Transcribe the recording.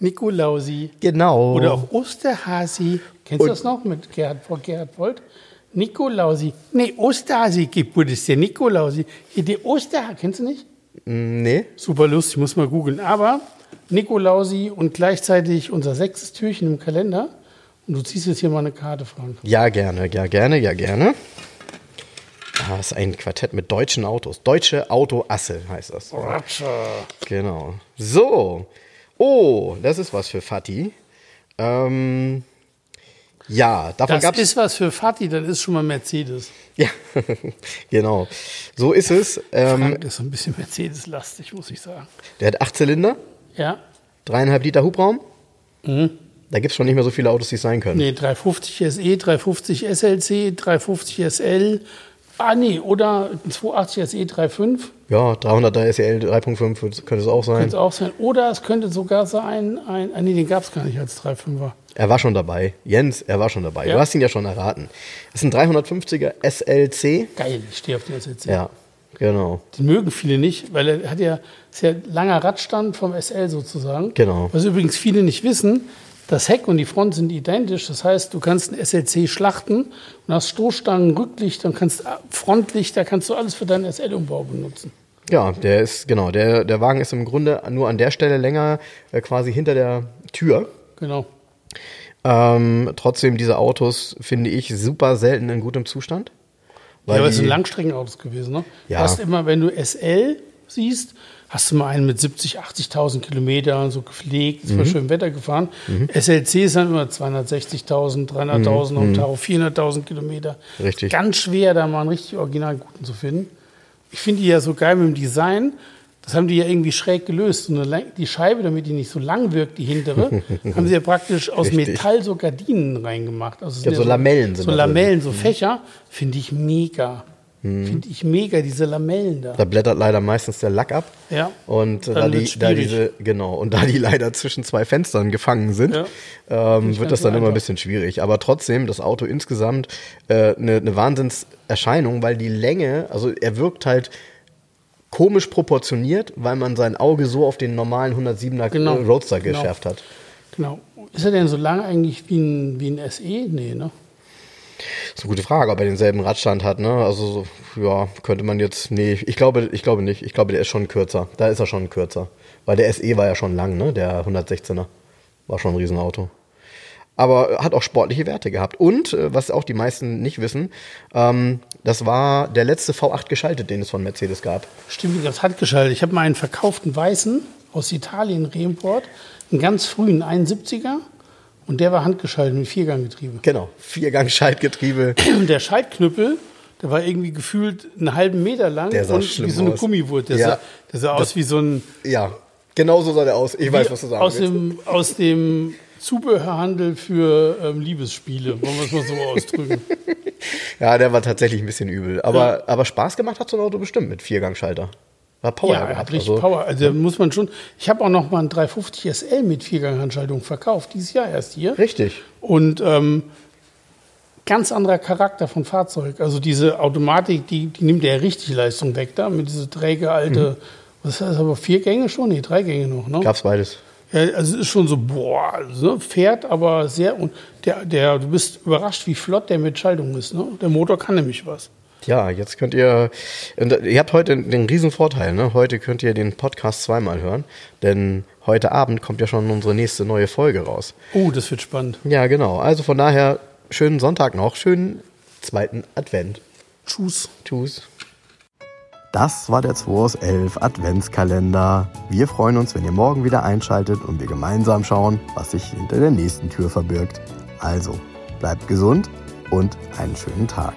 Nikolausi. Genau. Oder auch Osterhasi. Kennst du das noch mit Gerhard, Frau Gerhard Volt? Nikolausi. Nee, Osterhasi gibt es der Nikolausi. Hier der Osterhasi. Kennst du nicht? Mm, Nee? Super lustig, muss mal googeln. Aber Nikolausi und gleichzeitig unser sechstes Türchen im Kalender. Und du ziehst jetzt hier mal eine Karte, Frank. Ja, gerne, ja, gerne, ja, gerne. Das ist ein Quartett mit deutschen Autos. Deutsche Autoasse heißt das. Genau. So. Oh, das ist was für Fatih. Ähm, ja, davon Das gab es. ist was für Fatih, das ist schon mal Mercedes. Ja, genau. So ist es. Ähm, Frank ist so ein bisschen Mercedes-lastig, muss ich sagen. der hat acht Zylinder, Ja? dreieinhalb Liter Hubraum. Da gibt es schon nicht mehr so viele Autos, die es sein können. Nee, 350 SE, 350 SLC, 350 SL. Ah, nee, oder ein 280 SE 3.5 Ja, 300er SEL 3.5 wird- könnte es auch sein. könnte es auch sein. Oder es könnte sogar sein, ein, ah, nee, den gab es gar nicht als 3.5er. Er war schon dabei. Jens, er war schon dabei. Ja. Du hast ihn ja schon erraten. Das ist ein 350er SLC. Geil, ich stehe auf den SLC. Ja, genau. Den mögen viele nicht, weil er hat ja, ist ja langer Radstand vom SL sozusagen. Genau. Was übrigens viele nicht wissen, das Heck und die Front sind identisch. Das heißt, du kannst ein SLC schlachten und hast Stoßstangen, Rücklichter, kannst Frontlichter, kannst du alles für deinen SL-Umbau benutzen. Ja, der ist, genau, der, der Wagen ist im Grunde nur an der Stelle länger, äh, quasi hinter der Tür. Genau. Ähm, trotzdem, diese Autos finde ich super selten in gutem Zustand. Ja, aber es sind Langstreckenautos gewesen, ne? Ja. Du hast immer, wenn du SL siehst, hast du mal einen mit 70, 80.000 Kilometern, so gepflegt, ist Mhm. schönem Wetter gefahren. SLC ist dann immer 260.000, 300.000 und Tau 400.000 Kilometer. Mhm. Richtig. Ganz schwer, da mal einen richtig original guten zu finden. Ich finde die ja so geil mit dem Design. Das haben die ja irgendwie schräg gelöst. So lang- die Scheibe, damit die nicht so lang wirkt, die hintere, haben sie ja praktisch aus Richtig. Metall so Gardinen reingemacht. Also Ja, sind so Lamellen sind So drin. Lamellen, so Fächer. Finde ich mega. Finde ich mega, diese Lamellen da. Da blättert leider meistens der Lack ab. Ja. Und äh, da, die, da diese, genau, und da die leider zwischen zwei Fenstern gefangen sind, Ja. ähm, wird das dann immer ein bisschen schwierig. Aber trotzdem, das Auto insgesamt äh, eine, eine Wahnsinnserscheinung, weil die Länge, also er wirkt halt komisch proportioniert, weil man sein Auge so auf den normalen 107er Genau. Roadster Genau. geschärft hat. Genau. Ist er denn so lang eigentlich wie ein, wie ein SE? Nee, ne? Ist eine gute Frage, ob er denselben Radstand hat, ne? Also, so, ja, könnte man jetzt, nee, ich glaube, ich glaube nicht. Ich glaube, der ist schon kürzer. Da ist er schon kürzer. Weil der SE war ja schon lang, ne? Der 116er. War schon ein Riesenauto. Aber hat auch sportliche Werte gehabt. Und, äh, was auch die meisten nicht wissen, ähm, das war der letzte V8 geschaltet, den es von Mercedes gab. Stimmt, das hat geschaltet. Ich habe mal einen verkauften Weißen aus Italien, Reimport, einen ganz frühen 71er. Und der war handgeschaltet mit Vierganggetriebe. Genau. Viergang-Schaltgetriebe. Und der Schaltknüppel, der war irgendwie gefühlt einen halben Meter lang Der sah und wie so eine aus. Gummiwurst. Der, Ja. sah, der sah aus wie so ein ja, genau so sah der aus. Ich weiß, was du sagen aus willst. dem, aus dem Zubehörhandel für ähm, Liebesspiele, wollen wir es mal so ausdrücken. Ja, der war tatsächlich ein bisschen übel. Aber, aber Spaß gemacht hat so ein Auto bestimmt mit Viergangschalter. War Power ja, er hat richtig also, Power. Also da muss man schon. Ich habe auch noch mal einen 350 SL mit Vierganghandschaltung verkauft, dieses Jahr erst hier. Richtig. Und ähm, ganz anderer Charakter von Fahrzeug. Also diese Automatik, die, die nimmt ja richtig Leistung weg da mit dieser träge alte. Was heißt aber vier Gänge schon? Nee, drei Gänge noch. Ne? Gab's beides. Ja, also es ist schon so, boah, also, ne, fährt aber sehr und der, der, du bist überrascht, wie flott der mit Schaltung ist. Ne? Der Motor kann nämlich was. Ja, jetzt könnt ihr, und ihr habt heute den riesen Vorteil, ne? Heute könnt ihr den Podcast zweimal hören, denn heute Abend kommt ja schon unsere nächste neue Folge raus. Oh, das wird spannend. Ja, genau. Also von daher, schönen Sonntag noch, schönen zweiten Advent. Tschüss. Tschüss. Das war der 2 aus 11 Adventskalender. Wir freuen uns, wenn ihr morgen wieder einschaltet und wir gemeinsam schauen, was sich hinter der nächsten Tür verbirgt. Also, bleibt gesund und einen schönen Tag.